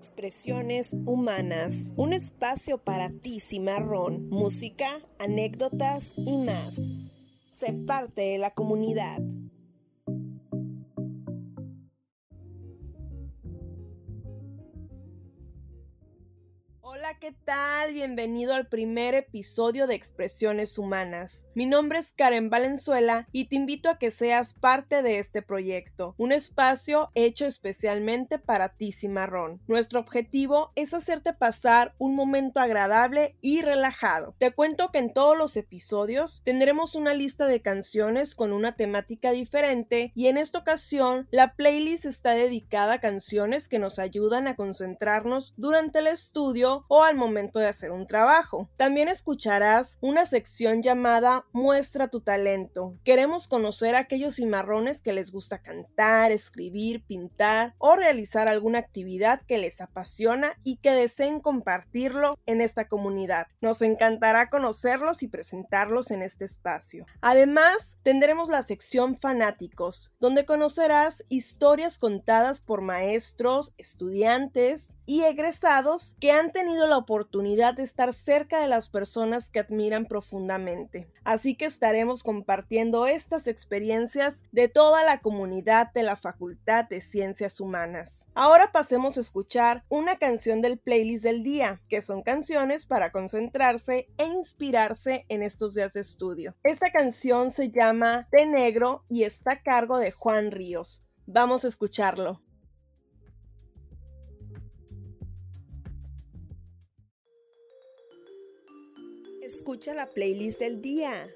Expresiones Humanas, un espacio para ti, cimarrón, música, anécdotas y más. Sé parte de la comunidad. Tal? Bienvenido al primer episodio de Expresiones Humanas. Mi nombre es Karen Valenzuela y te invito a que seas parte de este proyecto, un espacio hecho especialmente para ti, Cimarrón. Nuestro objetivo es hacerte pasar un momento agradable y relajado. Te cuento que en todos los episodios tendremos una lista de canciones con una temática diferente y en esta ocasión la playlist está dedicada a canciones que nos ayudan a concentrarnos durante el estudio o al momento de hacer un trabajo. También escucharás una sección llamada Muestra tu talento. Queremos conocer a aquellos cimarrones que les gusta cantar, escribir, pintar o realizar alguna actividad que les apasiona y que deseen compartirlo en esta comunidad. Nos encantará conocerlos y presentarlos en este espacio. Además, tendremos la sección fanáticos, donde conocerás historias contadas por maestros, estudiantes, y egresados que han tenido la oportunidad de estar cerca de las personas que admiran profundamente. Así que estaremos compartiendo estas experiencias de toda la comunidad de la Facultad de Ciencias Humanas. Ahora pasemos a escuchar una canción del playlist del día, que son canciones para concentrarse e inspirarse en estos días de estudio. Esta canción se llama De Negro y está a cargo de Juan Ríos. Vamos a escucharlo. Escucha la playlist del día.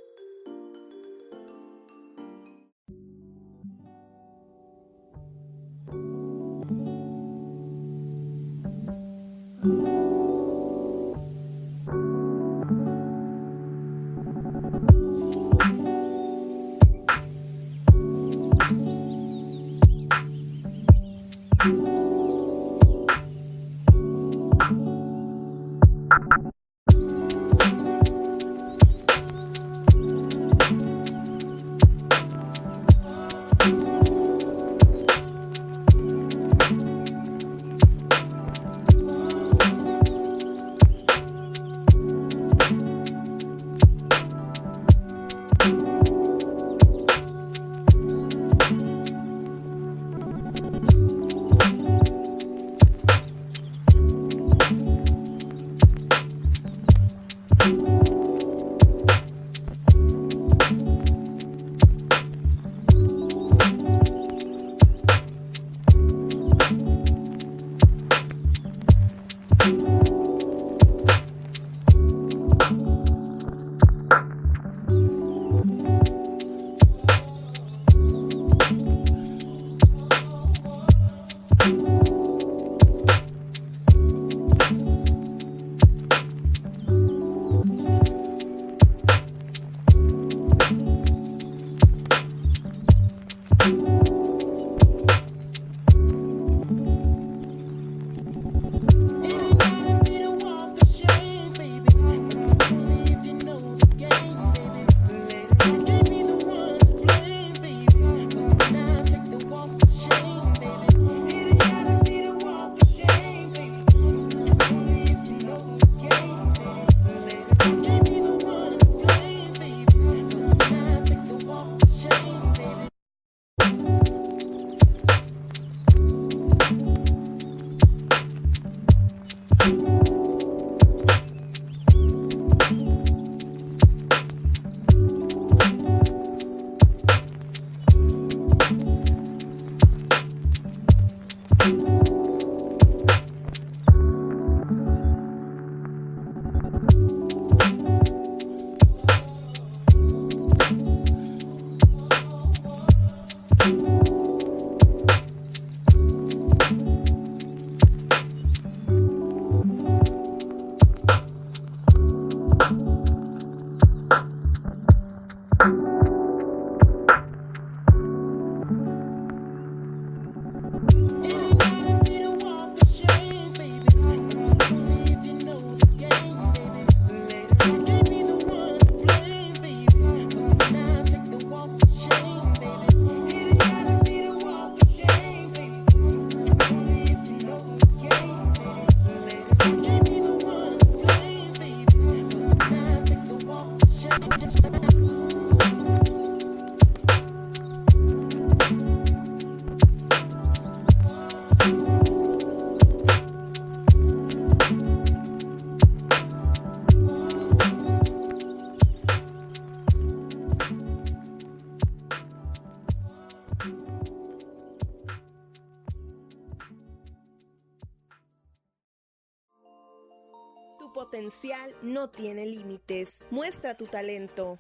No tiene límites. Muestra tu talento.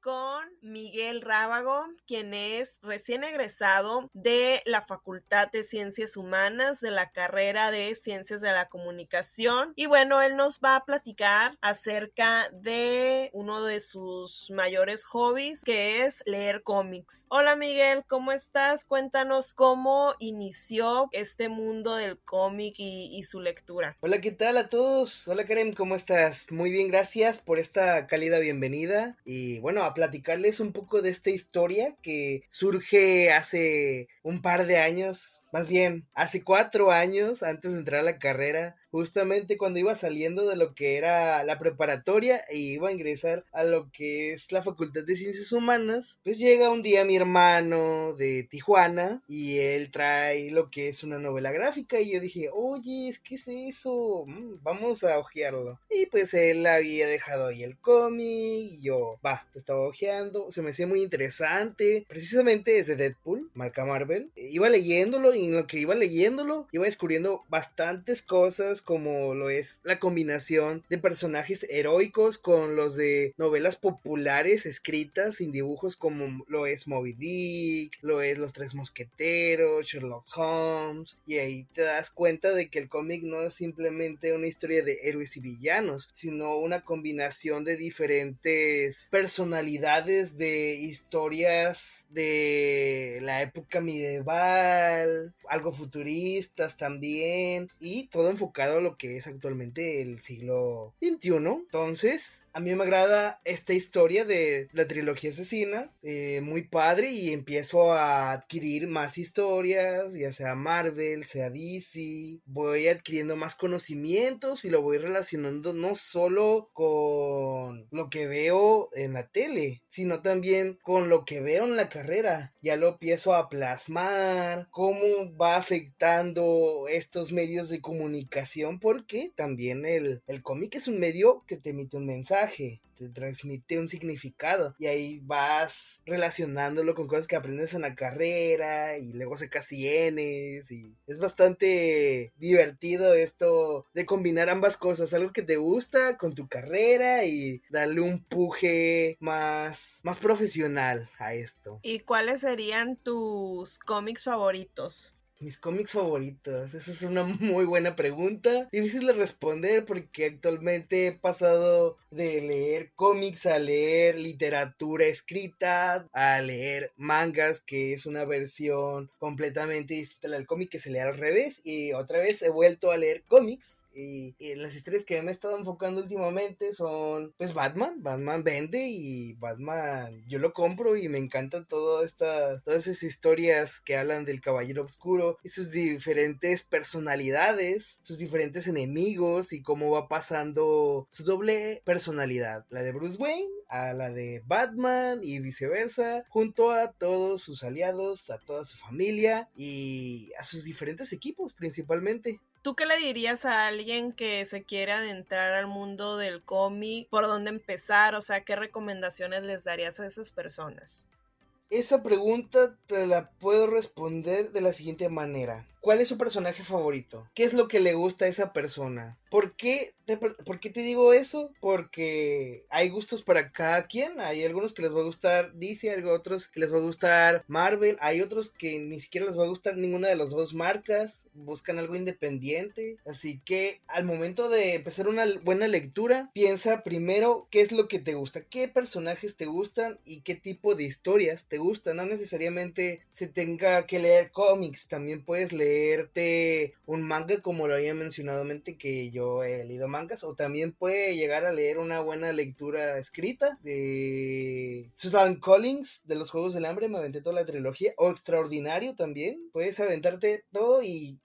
Con Miguel Rábago, quien es recién egresado de la Facultad de Ciencias Humanas de la carrera de Ciencias de la Comunicación. Y bueno, él nos va a platicar acerca de uno de sus mayores hobbies, que es leer cómics. Hola Miguel, ¿cómo estás? Cuéntanos cómo inició este mundo del cómic y, y su lectura. Hola, ¿qué tal a todos? Hola Karen, ¿cómo estás? Muy bien, gracias por esta cálida bienvenida y bueno, a platicarles un poco de esta historia que surge hace un par de años, más bien hace cuatro años antes de entrar a la carrera justamente cuando iba saliendo de lo que era la preparatoria e iba a ingresar a lo que es la Facultad de Ciencias Humanas, pues llega un día mi hermano de Tijuana y él trae lo que es una novela gráfica y yo dije, oye, ¿qué es eso? Mm, vamos a ojearlo. Y pues él había dejado ahí el cómic y yo, va, estaba ojeando, se me hacía muy interesante, precisamente es de Deadpool, marca Marvel. Iba leyéndolo y en lo que iba leyéndolo iba descubriendo bastantes cosas como lo es la combinación de personajes heroicos con los de novelas populares escritas sin dibujos como lo es Moby Dick, lo es Los Tres Mosqueteros, Sherlock Holmes, y ahí te das cuenta de que el cómic no es simplemente una historia de héroes y villanos, sino una combinación de diferentes personalidades de historias de la época medieval, algo futuristas también, y todo enfocado lo que es actualmente el siglo XXI. Entonces, a mí me agrada esta historia de la trilogía asesina, eh, muy padre, y empiezo a adquirir más historias, ya sea Marvel, sea DC, voy adquiriendo más conocimientos y lo voy relacionando no solo con lo que veo en la tele, sino también con lo que veo en la carrera. Ya lo empiezo a plasmar, cómo va afectando estos medios de comunicación porque también el, el cómic es un medio que te emite un mensaje te transmite un significado y ahí vas relacionándolo con cosas que aprendes en la carrera y luego sacas tienes y es bastante divertido esto de combinar ambas cosas, algo que te gusta con tu carrera y darle un puje más, más profesional a esto. ¿Y cuáles serían tus cómics favoritos? Mis cómics favoritos, esa es una muy buena pregunta. Difícil de responder porque actualmente he pasado de leer cómics a leer literatura escrita, a leer mangas, que es una versión completamente distinta al cómic que se lee al revés. Y otra vez he vuelto a leer cómics y, las historias que me he estado enfocando últimamente son, pues, Batman. Batman vende y Batman yo lo compro y me encanta todo esta, todas esas historias que hablan del Caballero Oscuro y sus diferentes personalidades, sus diferentes enemigos y cómo va pasando su doble personalidad, la de Bruce Wayne a la de Batman y viceversa, junto a todos sus aliados, a toda su familia y a sus diferentes equipos principalmente. ¿Tú qué le dirías a alguien que se quiere adentrar al mundo del cómic? ¿Por dónde empezar? O sea, ¿qué recomendaciones les darías a esas personas? Esa pregunta te la puedo responder de la siguiente manera. ¿Cuál es su personaje favorito? ¿Qué es lo que le gusta a esa persona? ¿Por qué, te, ¿Por qué te digo eso? Porque hay gustos para cada quien. Hay algunos que les va a gustar DC, hay otros que les va a gustar Marvel, hay otros que ni siquiera les va a gustar ninguna de las dos marcas. Buscan algo independiente. Así que al momento de empezar una buena lectura, piensa primero qué es lo que te gusta, qué personajes te gustan y qué tipo de historias te gustan. No necesariamente se tenga que leer cómics, también puedes leerte un manga como lo había mencionado mente que yo he leído mangas, o también puede llegar a leer una buena lectura escrita de Susan Collins de los Juegos del Hambre, me aventé toda la trilogía, o Extraordinario también, puedes aventarte todo y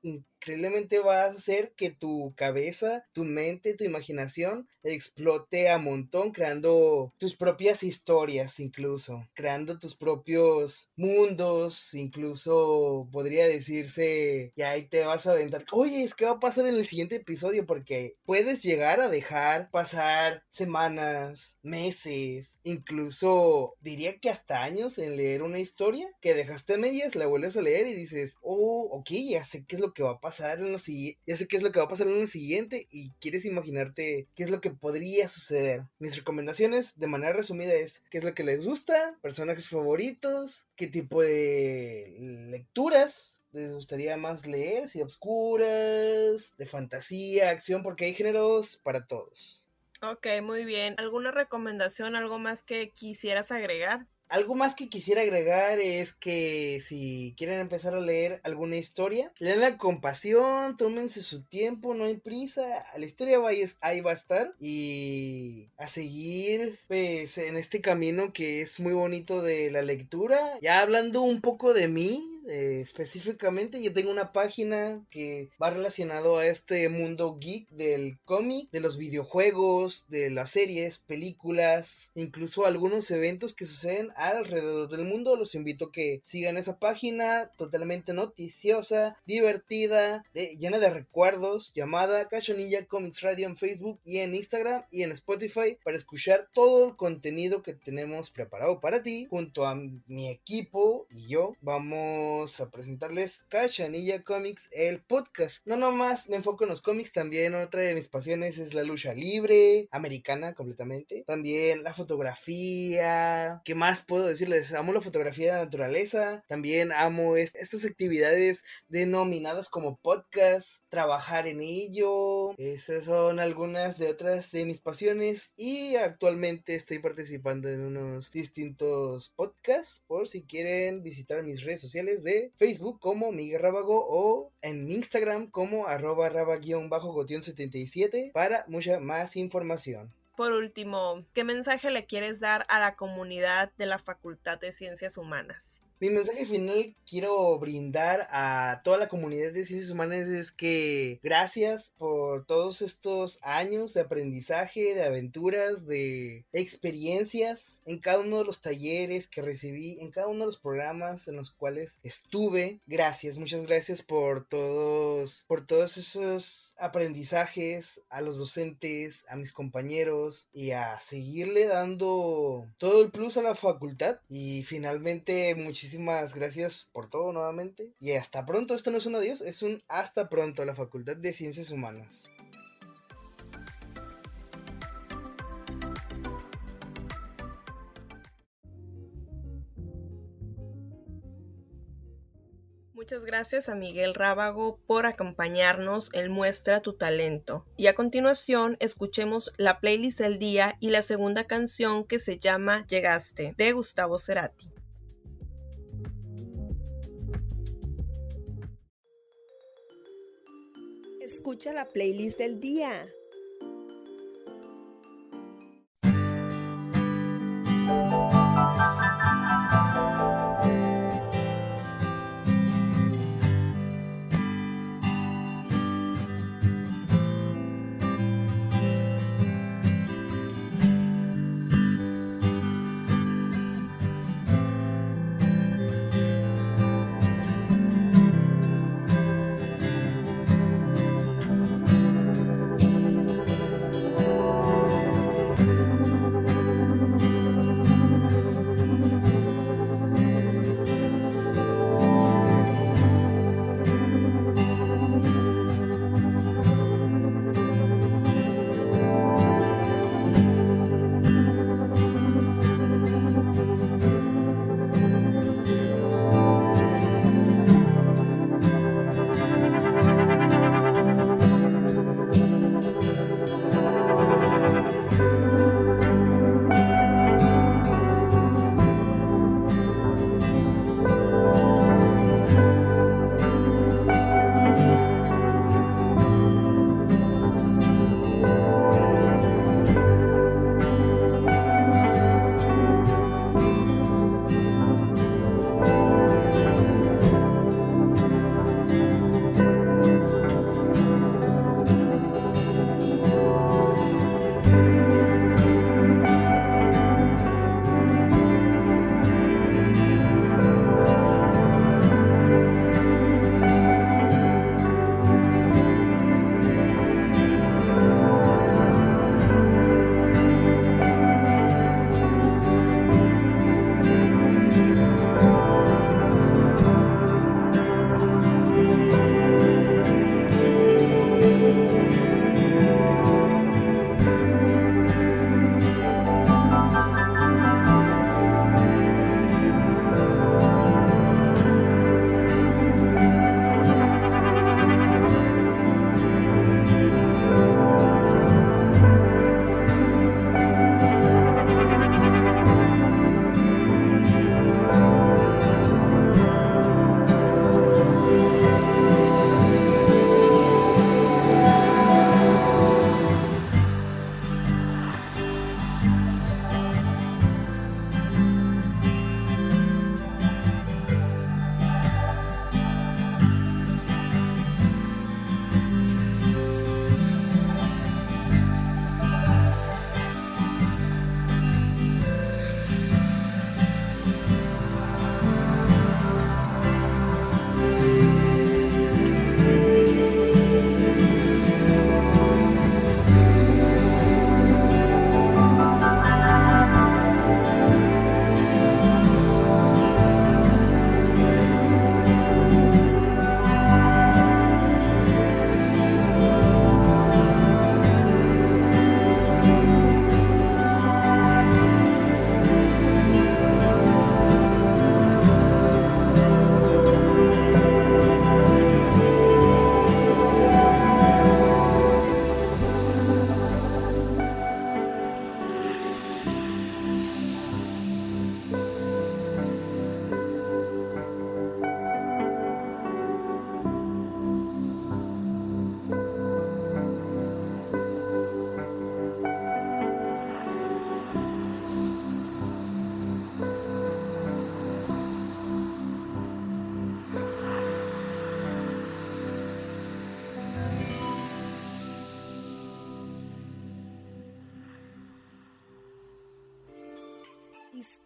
increíblemente va a hacer que tu cabeza, tu mente, tu imaginación explote a montón, creando tus propias historias incluso, creando tus propios mundos, incluso podría decirse ya ahí te vas a aventar, oye, es que va a pasar en el siguiente episodio porque puedes llegar a dejar pasar semanas, meses, incluso diría que hasta años en leer una historia que dejaste medias, la vuelves a leer y dices, oh, ok, ya sé qué es lo que va a pasar en lo siguiente, ya sé qué es lo que va a pasar en el siguiente y quieres imaginarte qué es lo que podría suceder. Mis recomendaciones de manera resumida es qué es lo que les gusta, personajes favoritos, qué tipo de lecturas les gustaría más leer, si obscuras, de fantasía, acción, porque hay géneros para todos. Ok, muy bien. ¿Alguna recomendación, algo más que quisieras agregar? Algo más que quisiera agregar es que si quieren empezar a leer alguna historia, leanla con pasión, tómense su tiempo, no hay prisa, la historia va ahí va a estar y a seguir pues en este camino que es muy bonito de la lectura. Ya hablando un poco de mí, eh, específicamente yo tengo una página que va relacionado a este mundo geek del cómic, de los videojuegos, de las series, películas, incluso algunos eventos que suceden alrededor del mundo. Los invito a que sigan esa página totalmente noticiosa, divertida, llena de recuerdos, llamada Cachonilla Comics Radio en Facebook y en Instagram y en Spotify para escuchar todo el contenido que tenemos preparado para ti junto a mi equipo y yo. Vamos a presentarles Cachanilla Comics, el podcast. No nomás me enfoco en los cómics, también otra de mis pasiones es la lucha libre, americana completamente. También la fotografía. ¿Qué más puedo decirles? Amo la fotografía de naturaleza. También amo estas actividades denominadas como podcast, trabajar en ello. Esas son algunas de otras de mis pasiones y actualmente estoy participando en unos distintos podcasts por si quieren visitar mis redes sociales de Facebook como Miguel Rábago o en Instagram como arroba raba-gotion77 para mucha más información. Por último, ¿qué mensaje le quieres dar a la comunidad de la Facultad de Ciencias Humanas? Mi mensaje final quiero brindar a toda la comunidad de ciencias humanas es que gracias por todos estos años de aprendizaje, de aventuras, de experiencias en cada uno de los talleres que recibí, en cada uno de los programas en los cuales estuve. Gracias, muchas gracias por todos, por todos esos aprendizajes, a los docentes, a mis compañeros y a seguirle dando todo el plus a la facultad. Y finalmente, muchísimas muchísimas gracias por todo nuevamente. Y hasta pronto, esto no es un adiós, es un hasta pronto a la Facultad de Ciencias Humanas. Muchas gracias a Miguel Rábago por acompañarnos en Muestra tu talento. Y a continuación escuchemos la playlist del día y la segunda canción que se llama Llegaste de Gustavo Cerati. Escucha la playlist del día.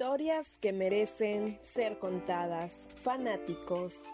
Historias que merecen ser contadas. Fanáticos.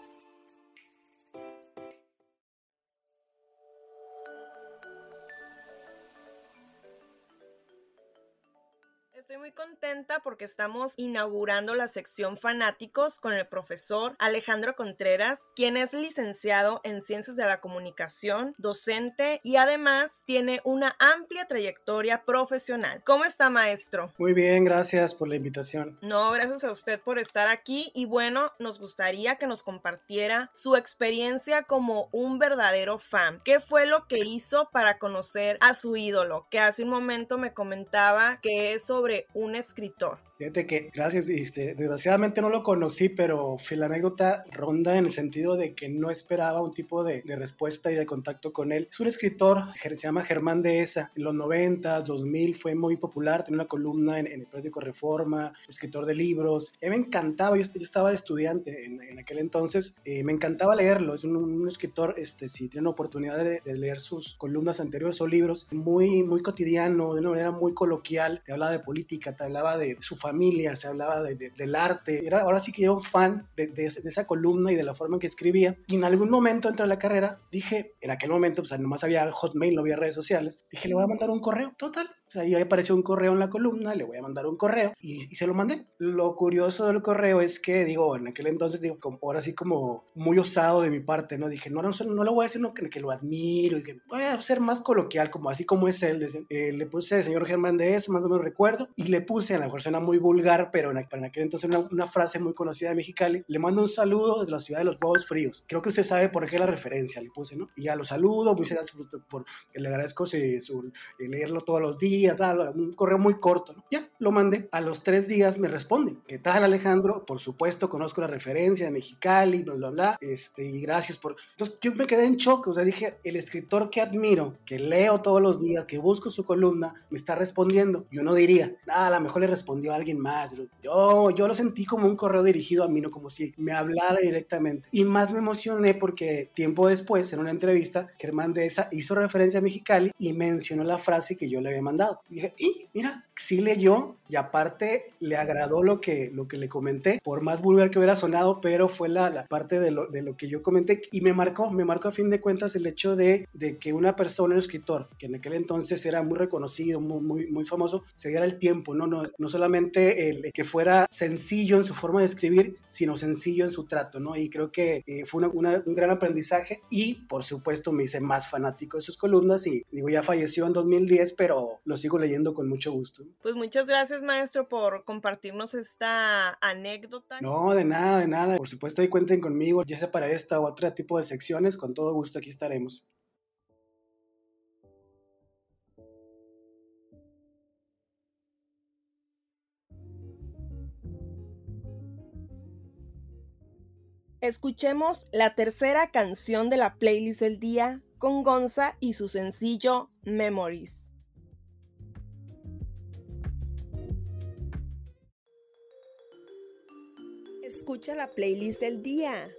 Porque estamos inaugurando la sección fanáticos con el profesor Alejandro Contreras, quien es licenciado en Ciencias de la Comunicación, docente y además tiene una amplia trayectoria profesional. ¿Cómo está, maestro? Muy bien, gracias por la invitación. No, gracias a usted por estar aquí y bueno, nos gustaría que nos compartiera su experiencia como un verdadero fan. ¿Qué fue lo que hizo para conocer a su ídolo? Que hace un momento me comentaba que es sobre un escritor. Fíjate que, gracias, este, desgraciadamente no lo conocí, pero la anécdota ronda en el sentido de que no esperaba un tipo de, respuesta y de contacto con él. Es un escritor, se llama Germán Dehesa, en los 90, 2000 fue muy popular, tenía una columna en, el periódico Reforma, escritor de libros. Mí me encantaba, yo, estaba de estudiante en, aquel entonces, eh, me encantaba leerlo, es un, escritor, este, si tienen oportunidad de, leer sus columnas anteriores o libros, muy, muy cotidiano, de una manera muy coloquial, te hablaba de política, te hablaba de su familia, se hablaba del arte. Era, ahora sí que yo fan de, esa columna y de la forma en que escribía. Y en algún momento dentro de la carrera dije, en aquel momento, pues nomás había Hotmail, no había redes sociales, dije, le voy a mandar un correo, total, ahí apareció un correo en la columna, le voy a mandar un correo y, se lo mandé. Lo curioso del correo es que, digo, en aquel entonces, digo, como, ahora sí como muy osado de mi parte, ¿no? Dije, no, no, no, lo voy a decir no, que, que, lo admiro y que voy a ser más coloquial, como así como es él. Eh, le puse señor Germán de eso, más o menos recuerdo, y le puse, a la mejor suena muy vulgar, pero en, en aquel entonces una, una, frase muy conocida de Mexicali, le mando un saludo desde la ciudad de los huevos fríos. Creo que usted sabe por qué la referencia le puse, ¿no? Y ya lo saludo, muchas gracias por, por, le agradezco su, leerlo todos los días, tal, un correo muy corto. ¿no? Ya, lo mandé. A los tres días me responden. ¿Qué tal, Alejandro? Por supuesto, conozco la referencia de Mexicali, bla, bla, bla. Este, y gracias por... Entonces, yo me quedé en shock. O sea, dije, el escritor que admiro, que leo todos los días, que busco su columna, me está respondiendo. Yo no diría, ah, a lo mejor le respondió a alguien más. Yo, yo lo sentí como un correo dirigido a mí, no como si me hablara directamente. Y más me emocioné porque tiempo después, en una entrevista, Germán de esa hizo referencia a Mexicali y mencionó la frase que yo le había mandado. Dije, y mira, sí leyó y aparte le agradó lo que, lo que le comenté, por más vulgar que hubiera sonado, pero fue la, la parte de lo, de lo, que yo comenté y me marcó, me marcó a fin de cuentas el hecho de, de que una persona, un escritor, que en aquel entonces era muy reconocido, muy, muy, muy famoso, se diera el tiempo, ¿no? No, no solamente el, que fuera sencillo en su forma de escribir, sino sencillo en su trato, ¿no? Y creo que eh, fue una, un gran aprendizaje y, por supuesto, me hice más fanático de sus columnas y, digo, ya falleció en 2010, pero lo sigo leyendo con mucho gusto. Pues muchas gracias, maestro, por compartirnos esta anécdota. No, de nada, de nada. Por supuesto, ahí cuenten conmigo, ya sea para esta u otro tipo de secciones, con todo gusto aquí estaremos. Escuchemos la tercera canción de la playlist del día con Gonza y su sencillo Memories. Escucha la playlist del día.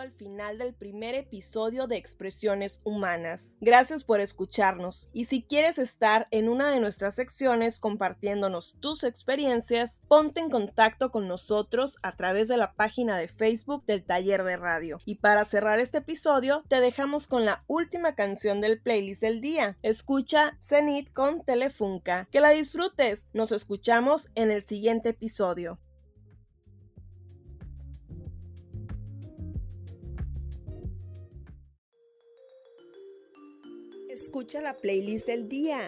Al final del primer episodio de Expresiones Humanas. Gracias por escucharnos y si quieres estar en una de nuestras secciones compartiéndonos tus experiencias, ponte en contacto con nosotros a través de la página de Facebook del Taller de Radio. Y para cerrar este episodio, te dejamos con la última canción del playlist del día. Escucha Zenith con Telefunca. Que la disfrutes. Nos escuchamos en el siguiente episodio. Escucha la playlist del día.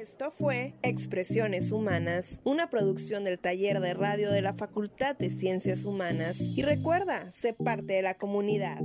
Esto fue Expresiones Humanas, una producción del taller de radio de la Facultad de Ciencias Humanas. Y recuerda, sé parte de la comunidad.